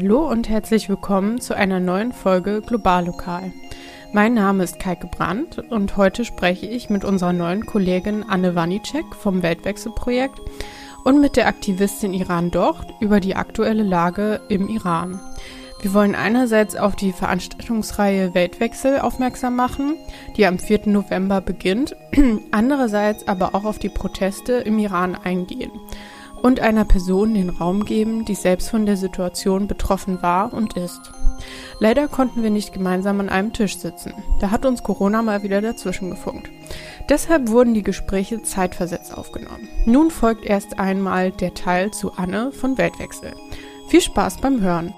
Hallo und herzlich willkommen zu einer neuen Folge Globallokal. Mein Name ist Kaike Brandt und heute spreche ich mit unserer neuen Kollegin Anne Wanicek vom Weltwechselprojekt und mit der Aktivistin Iran Docht über die aktuelle Lage im Iran. Wir wollen einerseits auf die Veranstaltungsreihe Weltwechsel aufmerksam machen, die am 4. November beginnt, andererseits aber auch auf die Proteste im Iran eingehen und einer Person den Raum geben, die selbst von der Situation betroffen war und ist. Leider konnten wir nicht gemeinsam an einem Tisch sitzen. Da hat uns Corona mal wieder dazwischen gefunkt. Deshalb wurden die Gespräche zeitversetzt aufgenommen. Nun folgt erst einmal der Teil zu Anne von Weltwechsel. Viel Spaß beim Hören.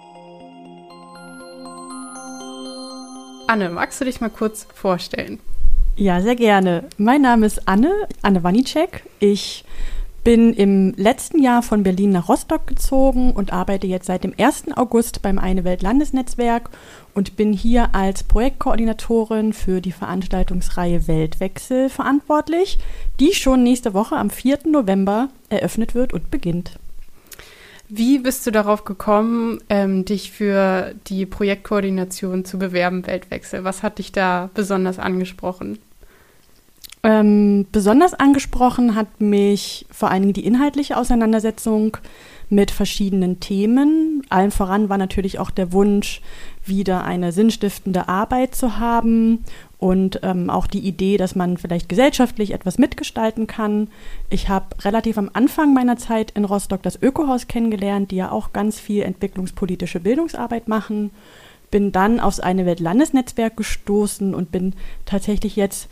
Anne, magst du dich mal kurz vorstellen? Ja, sehr gerne. Mein Name ist Anne, Anne Wanicek. Ich bin im letzten Jahr von Berlin nach Rostock gezogen und arbeite jetzt seit dem 1. August beim Eine Welt Landesnetzwerk und bin hier als Projektkoordinatorin für die Veranstaltungsreihe Weltwechsel verantwortlich, die schon nächste Woche am 4. November eröffnet wird und beginnt. Wie bist du darauf gekommen, ähm, dich für die Projektkoordination zu bewerben, Weltwechsel? Was hat dich da besonders angesprochen? Ähm, besonders angesprochen hat mich vor allen Dingen die inhaltliche Auseinandersetzung mit verschiedenen Themen. Allen voran war natürlich auch der Wunsch, wieder eine sinnstiftende Arbeit zu haben und ähm, auch die Idee, dass man vielleicht gesellschaftlich etwas mitgestalten kann. Ich habe relativ am Anfang meiner Zeit in Rostock das Ökohaus kennengelernt, die ja auch ganz viel entwicklungspolitische Bildungsarbeit machen. Bin dann aufs Eine Welt Landesnetzwerk gestoßen und bin tatsächlich jetzt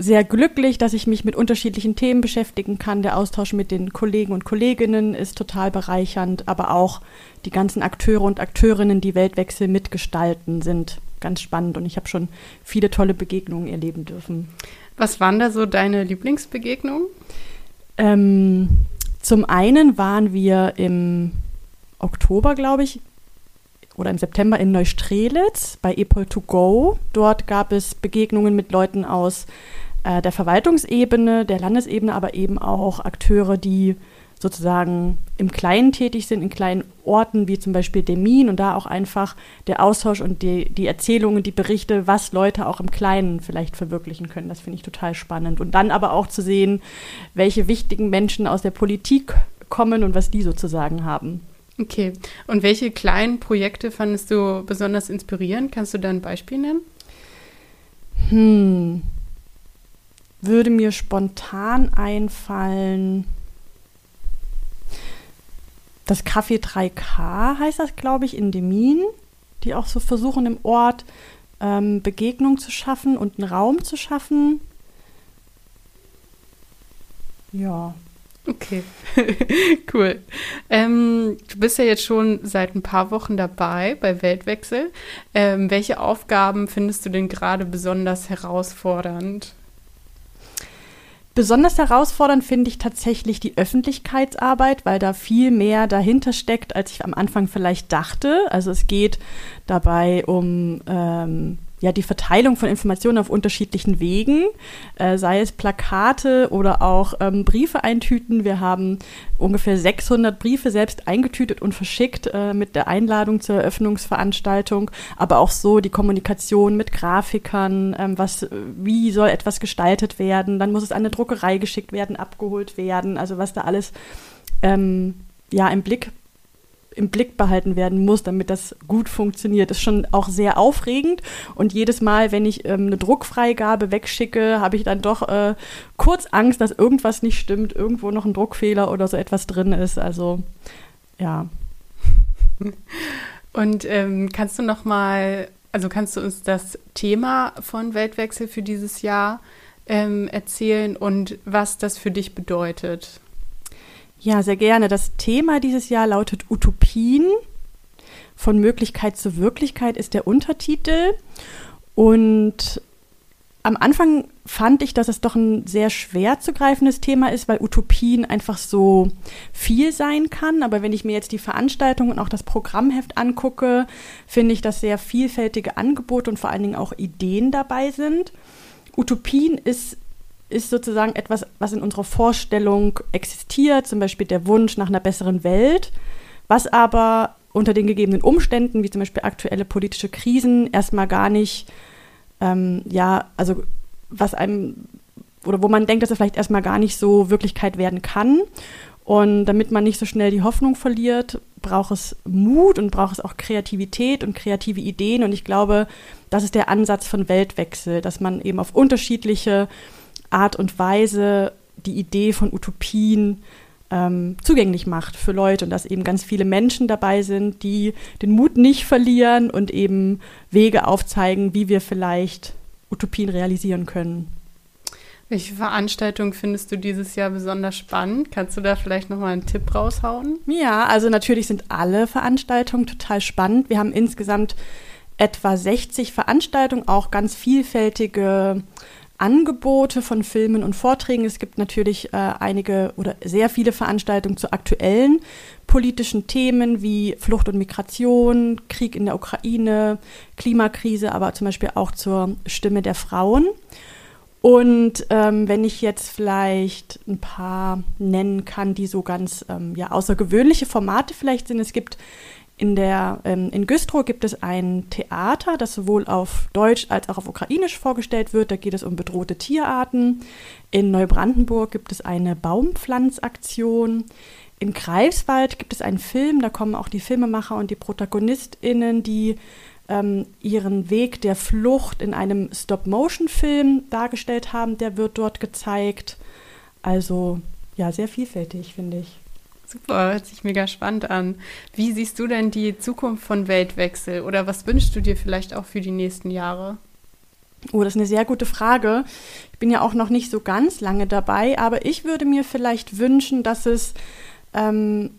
sehr glücklich, dass ich mich mit unterschiedlichen Themen beschäftigen kann. Der Austausch mit den Kollegen und Kolleginnen ist total bereichernd, aber auch die ganzen Akteure und Akteurinnen, die Weltwechsel mitgestalten, sind ganz spannend und ich habe schon viele tolle Begegnungen erleben dürfen. Was waren da so deine Lieblingsbegegnungen? Ähm, zum einen waren wir im Oktober, glaube ich, oder im September in Neustrelitz bei Epol to Go. Dort gab es Begegnungen mit Leuten aus äh, der Verwaltungsebene, der Landesebene, aber eben auch Akteure, die sozusagen im Kleinen tätig sind, in kleinen Orten wie zum Beispiel Demin und da auch einfach der Austausch und die, die Erzählungen, die Berichte, was Leute auch im Kleinen vielleicht verwirklichen können. Das finde ich total spannend. Und dann aber auch zu sehen, welche wichtigen Menschen aus der Politik kommen und was die sozusagen haben. Okay. Und welche kleinen Projekte fandest du besonders inspirierend? Kannst du da ein Beispiel nennen? Hm. Würde mir spontan einfallen das Café 3K heißt das, glaube ich, in Demin, die auch so versuchen im Ort ähm, Begegnung zu schaffen und einen Raum zu schaffen. Ja. Okay, cool. Ähm, du bist ja jetzt schon seit ein paar Wochen dabei bei Weltwechsel. Ähm, welche Aufgaben findest du denn gerade besonders herausfordernd? Besonders herausfordernd finde ich tatsächlich die Öffentlichkeitsarbeit, weil da viel mehr dahinter steckt, als ich am Anfang vielleicht dachte. Also es geht dabei um ähm, ja, die Verteilung von Informationen auf unterschiedlichen Wegen, äh, sei es Plakate oder auch ähm, Briefe eintüten. Wir haben ungefähr 600 Briefe selbst eingetütet und verschickt äh, mit der Einladung zur Eröffnungsveranstaltung, aber auch so die Kommunikation mit Grafikern, ähm, was, wie soll etwas gestaltet werden, dann muss es an eine Druckerei geschickt werden, abgeholt werden, also was da alles ähm, ja im Blick im Blick behalten werden muss, damit das gut funktioniert. ist schon auch sehr aufregend. Und jedes Mal, wenn ich ähm, eine Druckfreigabe wegschicke, habe ich dann doch äh, kurz Angst, dass irgendwas nicht stimmt, irgendwo noch ein Druckfehler oder so etwas drin ist. Also ja. Und ähm, kannst du noch mal, also kannst du uns das Thema von Weltwechsel für dieses Jahr ähm, erzählen und was das für dich bedeutet? Ja, sehr gerne. Das Thema dieses Jahr lautet Utopien. Von Möglichkeit zu Wirklichkeit ist der Untertitel. Und am Anfang fand ich, dass es doch ein sehr schwer zu greifendes Thema ist, weil Utopien einfach so viel sein kann. Aber wenn ich mir jetzt die Veranstaltung und auch das Programmheft angucke, finde ich, dass sehr vielfältige Angebote und vor allen Dingen auch Ideen dabei sind. Utopien ist ist sozusagen etwas, was in unserer Vorstellung existiert, zum Beispiel der Wunsch nach einer besseren Welt, was aber unter den gegebenen Umständen, wie zum Beispiel aktuelle politische Krisen, erstmal gar nicht, ähm, ja, also was einem, oder wo man denkt, dass es vielleicht erstmal gar nicht so Wirklichkeit werden kann. Und damit man nicht so schnell die Hoffnung verliert, braucht es Mut und braucht es auch Kreativität und kreative Ideen. Und ich glaube, das ist der Ansatz von Weltwechsel, dass man eben auf unterschiedliche Art und Weise die Idee von Utopien ähm, zugänglich macht für Leute und dass eben ganz viele Menschen dabei sind, die den Mut nicht verlieren und eben Wege aufzeigen, wie wir vielleicht Utopien realisieren können. Welche Veranstaltung findest du dieses Jahr besonders spannend? Kannst du da vielleicht nochmal einen Tipp raushauen? Ja, also natürlich sind alle Veranstaltungen total spannend. Wir haben insgesamt etwa 60 Veranstaltungen, auch ganz vielfältige Angebote von Filmen und Vorträgen. Es gibt natürlich äh, einige oder sehr viele Veranstaltungen zu aktuellen politischen Themen wie Flucht und Migration, Krieg in der Ukraine, Klimakrise, aber zum Beispiel auch zur Stimme der Frauen. Und ähm, wenn ich jetzt vielleicht ein paar nennen kann, die so ganz ähm, ja, außergewöhnliche Formate vielleicht sind. Es gibt in, der, ähm, in Güstrow gibt es ein Theater, das sowohl auf Deutsch als auch auf Ukrainisch vorgestellt wird. Da geht es um bedrohte Tierarten. In Neubrandenburg gibt es eine Baumpflanzaktion. In Greifswald gibt es einen Film, da kommen auch die Filmemacher und die ProtagonistInnen, die ähm, ihren Weg der Flucht in einem Stop-Motion-Film dargestellt haben. Der wird dort gezeigt. Also ja, sehr vielfältig, finde ich. Super, hört sich mega spannend an. Wie siehst du denn die Zukunft von Weltwechsel oder was wünschst du dir vielleicht auch für die nächsten Jahre? Oh, das ist eine sehr gute Frage. Ich bin ja auch noch nicht so ganz lange dabei, aber ich würde mir vielleicht wünschen, dass es, ähm,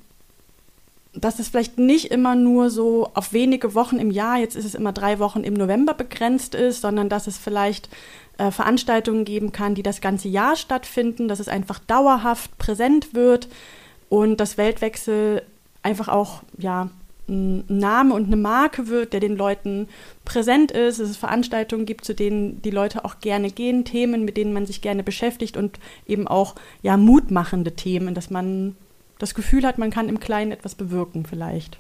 dass es vielleicht nicht immer nur so auf wenige Wochen im Jahr, jetzt ist es immer drei Wochen im November begrenzt ist, sondern dass es vielleicht äh, Veranstaltungen geben kann, die das ganze Jahr stattfinden, dass es einfach dauerhaft präsent wird und das Weltwechsel einfach auch ja ein Name und eine Marke wird, der den Leuten präsent ist, dass es Veranstaltungen gibt, zu denen die Leute auch gerne gehen, Themen, mit denen man sich gerne beschäftigt und eben auch ja mutmachende Themen, dass man das Gefühl hat, man kann im Kleinen etwas bewirken vielleicht.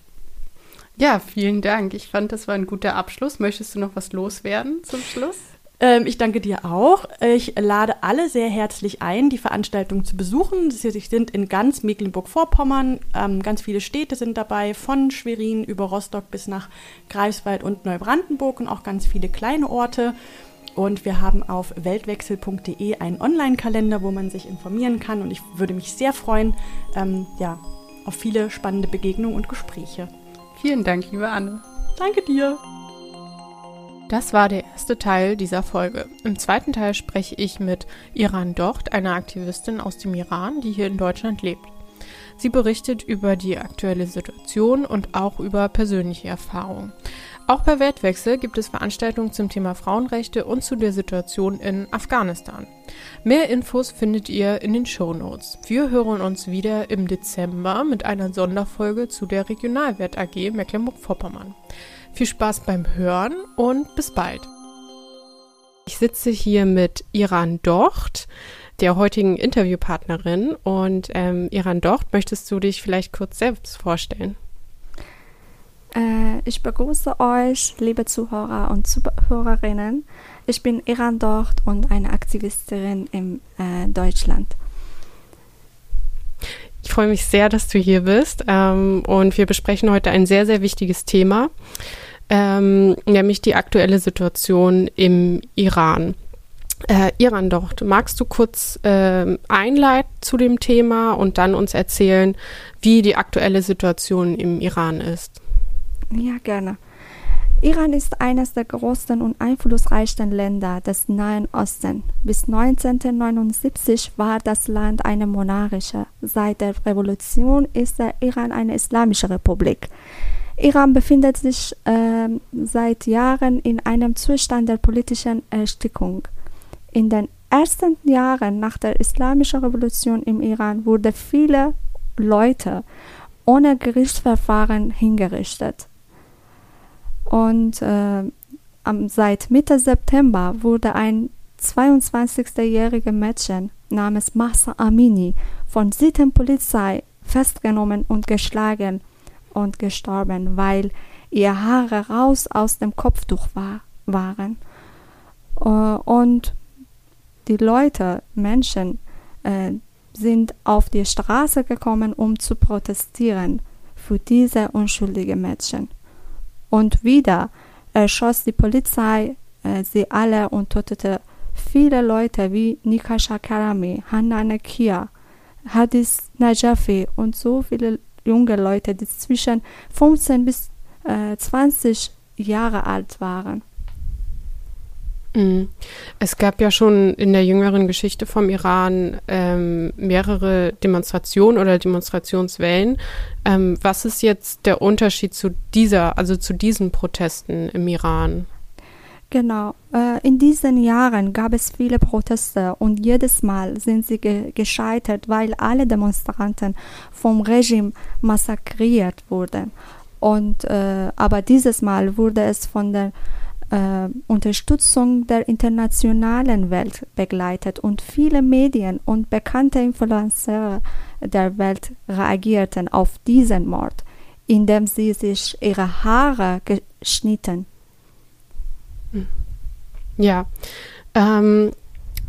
Ja, vielen Dank. Ich fand, das war ein guter Abschluss. Möchtest du noch was loswerden zum Schluss? Ähm, ich danke dir auch. Ich lade alle sehr herzlich ein, die Veranstaltung zu besuchen. Sie sind in ganz Mecklenburg-Vorpommern. Ähm, ganz viele Städte sind dabei, von Schwerin über Rostock bis nach Greifswald und Neubrandenburg und auch ganz viele kleine Orte. Und wir haben auf weltwechsel.de einen Online-Kalender, wo man sich informieren kann. Und ich würde mich sehr freuen, ähm, ja, auf viele spannende Begegnungen und Gespräche. Vielen Dank, liebe Anne. Danke dir. Das war der erste Teil dieser Folge. Im zweiten Teil spreche ich mit Iran Docht, einer Aktivistin aus dem Iran, die hier in Deutschland lebt. Sie berichtet über die aktuelle Situation und auch über persönliche Erfahrungen. Auch bei Weltwechsel gibt es Veranstaltungen zum Thema Frauenrechte und zu der Situation in Afghanistan. Mehr Infos findet ihr in den Show Notes. Wir hören uns wieder im Dezember mit einer Sonderfolge zu der Regionalwert AG Mecklenburg-Vorpommern. Viel Spaß beim Hören und bis bald. Ich sitze hier mit Iran Docht, der heutigen Interviewpartnerin. Und ähm, Iran Docht, möchtest du dich vielleicht kurz selbst vorstellen? Äh, ich begrüße euch, liebe Zuhörer und Zuhörerinnen. Ich bin Iran Docht und eine Aktivistin in äh, Deutschland. Ich freue mich sehr, dass du hier bist ähm, und wir besprechen heute ein sehr, sehr wichtiges Thema, ähm, nämlich die aktuelle Situation im Iran. Äh, Iran doch, magst du kurz äh, einleiten zu dem Thema und dann uns erzählen, wie die aktuelle Situation im Iran ist? Ja, gerne. Iran ist eines der größten und einflussreichsten Länder des Nahen Osten. Bis 1979 war das Land eine monarchische. Seit der Revolution ist der Iran eine islamische Republik. Iran befindet sich äh, seit Jahren in einem Zustand der politischen Erstickung. In den ersten Jahren nach der islamischen Revolution im Iran wurden viele Leute ohne Gerichtsverfahren hingerichtet. Und äh, seit Mitte September wurde ein 22-jähriger Mädchen namens Masa Amini von Sittenpolizei festgenommen und geschlagen, und gestorben, weil ihre Haare raus aus dem Kopftuch war, waren. Äh, und die Leute, Menschen, äh, sind auf die Straße gekommen, um zu protestieren für diese unschuldigen Mädchen. Und wieder erschoss die Polizei äh, sie alle und tötete viele Leute wie Nikasha Karami, Hanna Nekia, Hadis Najafi und so viele junge Leute, die zwischen 15 bis äh, 20 Jahre alt waren. Mhm. Es gab ja schon in der jüngeren Geschichte vom Iran ähm, mehrere Demonstrationen oder Demonstrationswellen. Ähm, was ist jetzt der Unterschied zu dieser, also zu diesen Protesten im Iran? Genau. Äh, in diesen Jahren gab es viele Proteste und jedes Mal sind sie ge gescheitert, weil alle Demonstranten vom Regime massakriert wurden. Und äh, aber dieses Mal wurde es von der äh, Unterstützung der internationalen Welt begleitet und viele Medien und bekannte Influencer der Welt reagierten auf diesen Mord, indem sie sich ihre Haare geschnitten. Ja. Ähm,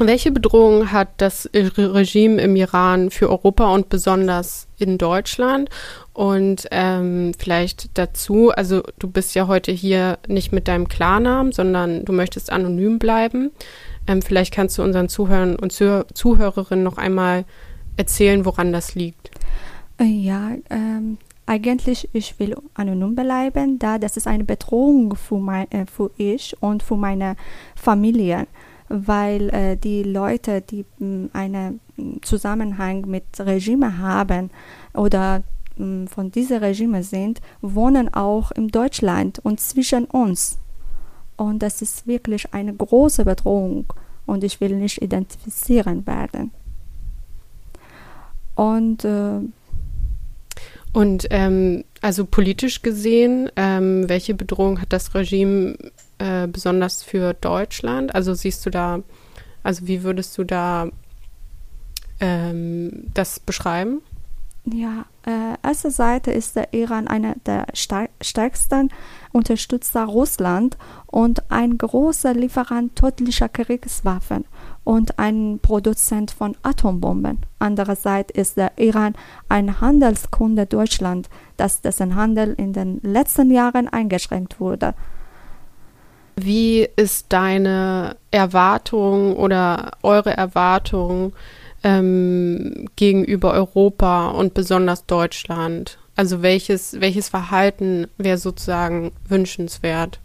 welche Bedrohung hat das Regime im Iran für Europa und besonders in Deutschland? Und ähm, vielleicht dazu, also du bist ja heute hier nicht mit deinem Klarnamen, sondern du möchtest anonym bleiben. Ähm, vielleicht kannst du unseren Zuhörern und Zuh Zuhörerinnen noch einmal erzählen, woran das liegt. Äh, ja, ähm, eigentlich ich will anonym bleiben, da das ist eine Bedrohung für, mein, äh, für ich und für meine Familie, weil äh, die Leute, die mh, einen Zusammenhang mit Regime haben oder von diesem Regime sind, wohnen auch in Deutschland und zwischen uns. Und das ist wirklich eine große Bedrohung und ich will nicht identifizieren werden. Und, äh, und ähm, also politisch gesehen, ähm, welche Bedrohung hat das Regime äh, besonders für Deutschland? Also siehst du da, also wie würdest du da ähm, das beschreiben? Ja, äh, erste Seite ist der Iran einer der stärksten Unterstützer Russland und ein großer Lieferant tödlicher Kriegswaffen und ein Produzent von Atombomben. Andererseits ist der Iran ein Handelskunde Deutschland, dass dessen Handel in den letzten Jahren eingeschränkt wurde. Wie ist deine Erwartung oder eure Erwartung ähm, gegenüber Europa und besonders Deutschland? Also welches, welches Verhalten wäre sozusagen wünschenswert?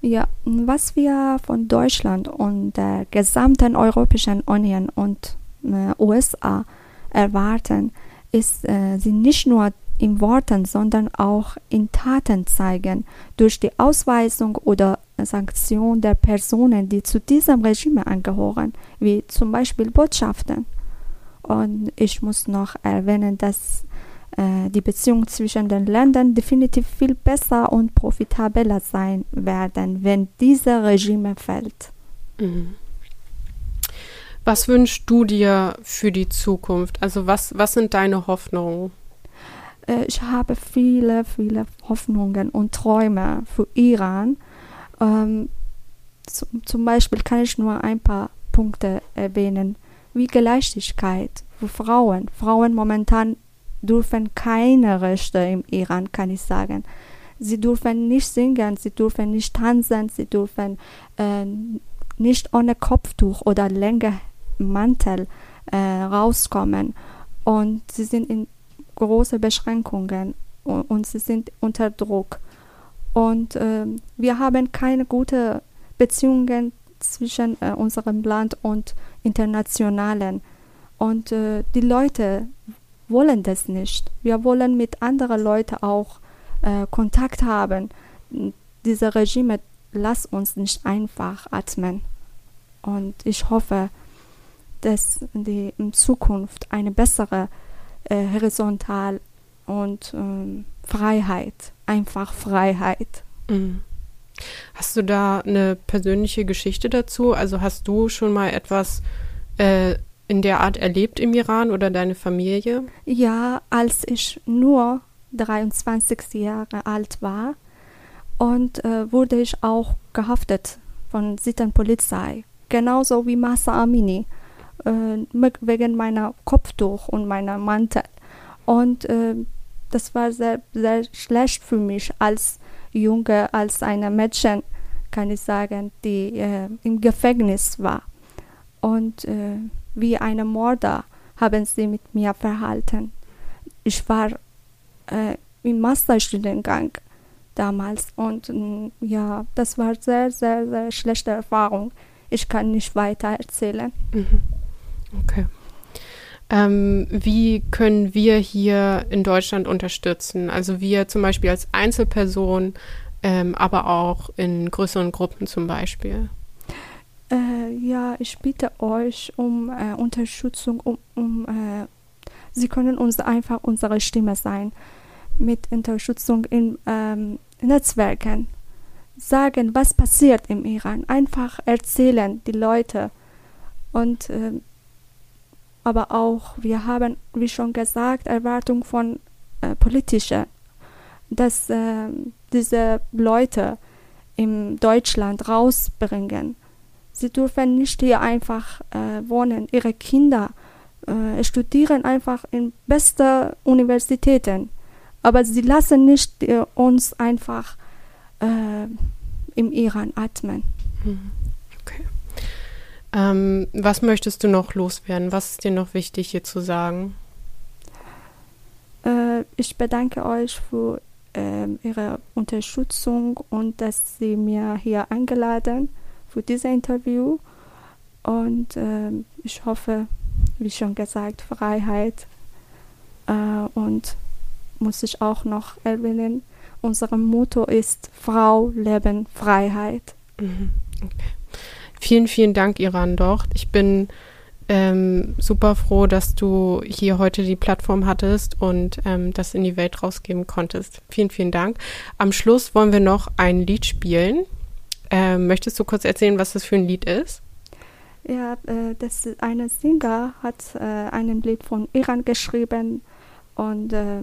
Ja, was wir von Deutschland und der gesamten Europäischen Union und äh, USA erwarten, ist, äh, sie nicht nur in Worten, sondern auch in Taten zeigen, durch die Ausweisung oder Sanktion der Personen, die zu diesem Regime angehören, wie zum Beispiel Botschaften. Und ich muss noch erwähnen, dass äh, die Beziehungen zwischen den Ländern definitiv viel besser und profitabler sein werden, wenn dieses Regime fällt. Mhm. Was wünschst du dir für die Zukunft? Also was, was sind deine Hoffnungen? Äh, ich habe viele, viele Hoffnungen und Träume für Iran ähm, zum Beispiel kann ich nur ein paar Punkte erwähnen, wie Gerechtigkeit für Frauen. Frauen momentan dürfen keine Rechte im Iran, kann ich sagen. Sie dürfen nicht singen, sie dürfen nicht tanzen, sie dürfen äh, nicht ohne Kopftuch oder länger Mantel äh, rauskommen. Und sie sind in große Beschränkungen und, und sie sind unter Druck. Und äh, wir haben keine guten Beziehungen zwischen äh, unserem Land und internationalen. Und äh, die Leute wollen das nicht. Wir wollen mit anderen Leuten auch äh, Kontakt haben. Diese Regime lassen uns nicht einfach atmen. Und ich hoffe, dass die in Zukunft eine bessere äh, horizontal und ähm, Freiheit, einfach Freiheit. Mhm. Hast du da eine persönliche Geschichte dazu? Also hast du schon mal etwas äh, in der Art erlebt im Iran oder deine Familie? Ja, als ich nur 23 Jahre alt war und äh, wurde ich auch gehaftet von Sittenpolizei, genauso wie Massa Amini, wegen meiner Kopftuch und meiner Mantel. Und äh, das war sehr, sehr schlecht für mich als Junge, als eine Mädchen, kann ich sagen, die äh, im Gefängnis war. Und äh, wie eine Mörder haben sie mit mir verhalten. Ich war äh, im Masterstudiengang damals und mm, ja, das war sehr, sehr, sehr schlechte Erfahrung. Ich kann nicht weiter erzählen. Mhm. Okay. Ähm, wie können wir hier in Deutschland unterstützen? Also wir zum Beispiel als Einzelperson, ähm, aber auch in größeren Gruppen zum Beispiel. Äh, ja, ich bitte euch um äh, Unterstützung, um, um äh, Sie können uns einfach unsere Stimme sein mit Unterstützung in ähm, Netzwerken. Sagen, was passiert im Iran. Einfach erzählen die Leute. Und äh, aber auch, wir haben, wie schon gesagt, Erwartung von äh, politischen, dass äh, diese Leute in Deutschland rausbringen. Sie dürfen nicht hier einfach äh, wohnen. Ihre Kinder äh, studieren einfach in besten Universitäten. Aber sie lassen nicht äh, uns einfach äh, im Iran atmen. Mhm. Ähm, was möchtest du noch loswerden? Was ist dir noch wichtig hier zu sagen? Äh, ich bedanke euch für äh, Ihre Unterstützung und dass Sie mir hier eingeladen für dieses Interview. Und äh, ich hoffe, wie schon gesagt, Freiheit. Äh, und muss ich auch noch erwähnen, unser Motto ist Frau, Leben, Freiheit. Mhm. Okay. Vielen, vielen Dank, Iran Docht. Ich bin ähm, super froh, dass du hier heute die Plattform hattest und ähm, das in die Welt rausgeben konntest. Vielen, vielen Dank. Am Schluss wollen wir noch ein Lied spielen. Ähm, möchtest du kurz erzählen, was das für ein Lied ist? Ja, äh, das eine Singer hat äh, einen Lied von Iran geschrieben und äh,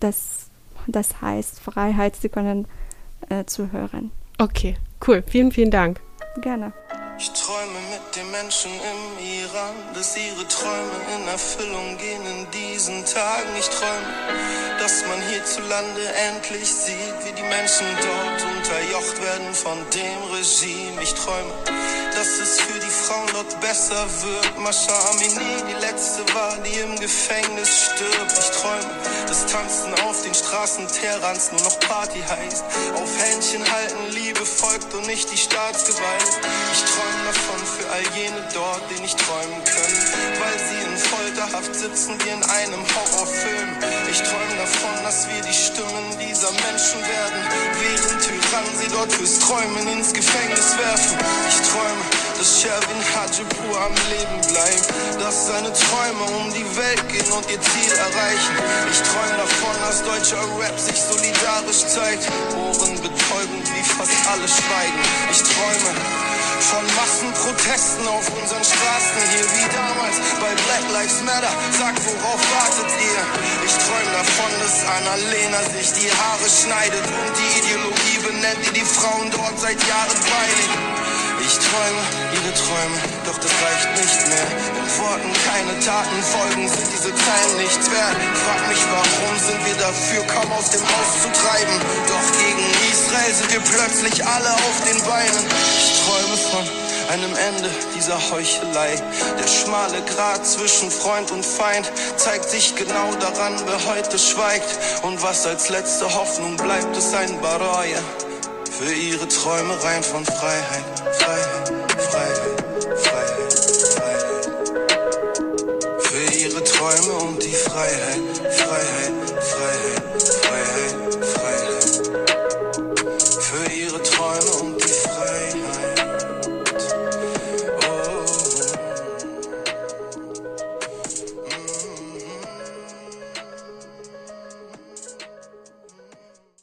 das, das heißt Freiheit. Sie können äh, zuhören. Okay, cool. Vielen, vielen Dank. Gerne. Ich träume mit den Menschen im Iran, dass ihre Träume in Erfüllung gehen in diesen Tagen. Ich träume, dass man hierzulande endlich sieht, wie die Menschen dort unterjocht werden von dem Regime. Ich träume, dass es für die Frauen dort besser wird. Mascha Amini, die letzte war, die im Gefängnis stirbt. Ich träume, dass Tanzen auf den Straßen Teherans nur noch Party heißt. Auf Händchen halten, Liebe folgt und nicht die Staatsgewalt. Ich träume davon für all jene dort, die nicht träumen können, weil sie in Folterhaft sitzen wie in einem Horrorfilm. Ich träume davon, dass wir die Stimmen dieser Menschen werden, während Tyrannen sie dort fürs Träumen ins Gefängnis werfen. Ich träume, dass Sherwin Hajipur am Leben bleibt, dass seine Träume um die Welt gehen und ihr Ziel erreichen. Ich träume davon, dass deutscher Rap sich solidarisch zeigt, Ohren betäubend wie fast alle schweigen. Ich träume von Massenprotesten auf unseren Straßen hier wie damals bei Black Lives Matter. Sagt, worauf wartet ihr? Ich träume davon, dass Annalena sich die Haare schneidet und die Ideologie benennt, die die Frauen dort seit Jahren predigt. Ich träume ihre Träume, doch das reicht nicht mehr. In Worten keine Taten folgen, sind diese Zeilen nichts wert. Frag mich, warum sind wir dafür, kaum aus dem Haus zu treiben. Doch gegen Israel sind wir plötzlich alle auf den Beinen. Ich träume von einem Ende dieser Heuchelei. Der schmale Grat zwischen Freund und Feind zeigt sich genau daran, wer heute schweigt. Und was als letzte Hoffnung bleibt, ist ein Baraya für ihre Träume rein von Freiheit, Freiheit, Freiheit, Freiheit, Freiheit. Für ihre Träume um die Freiheit.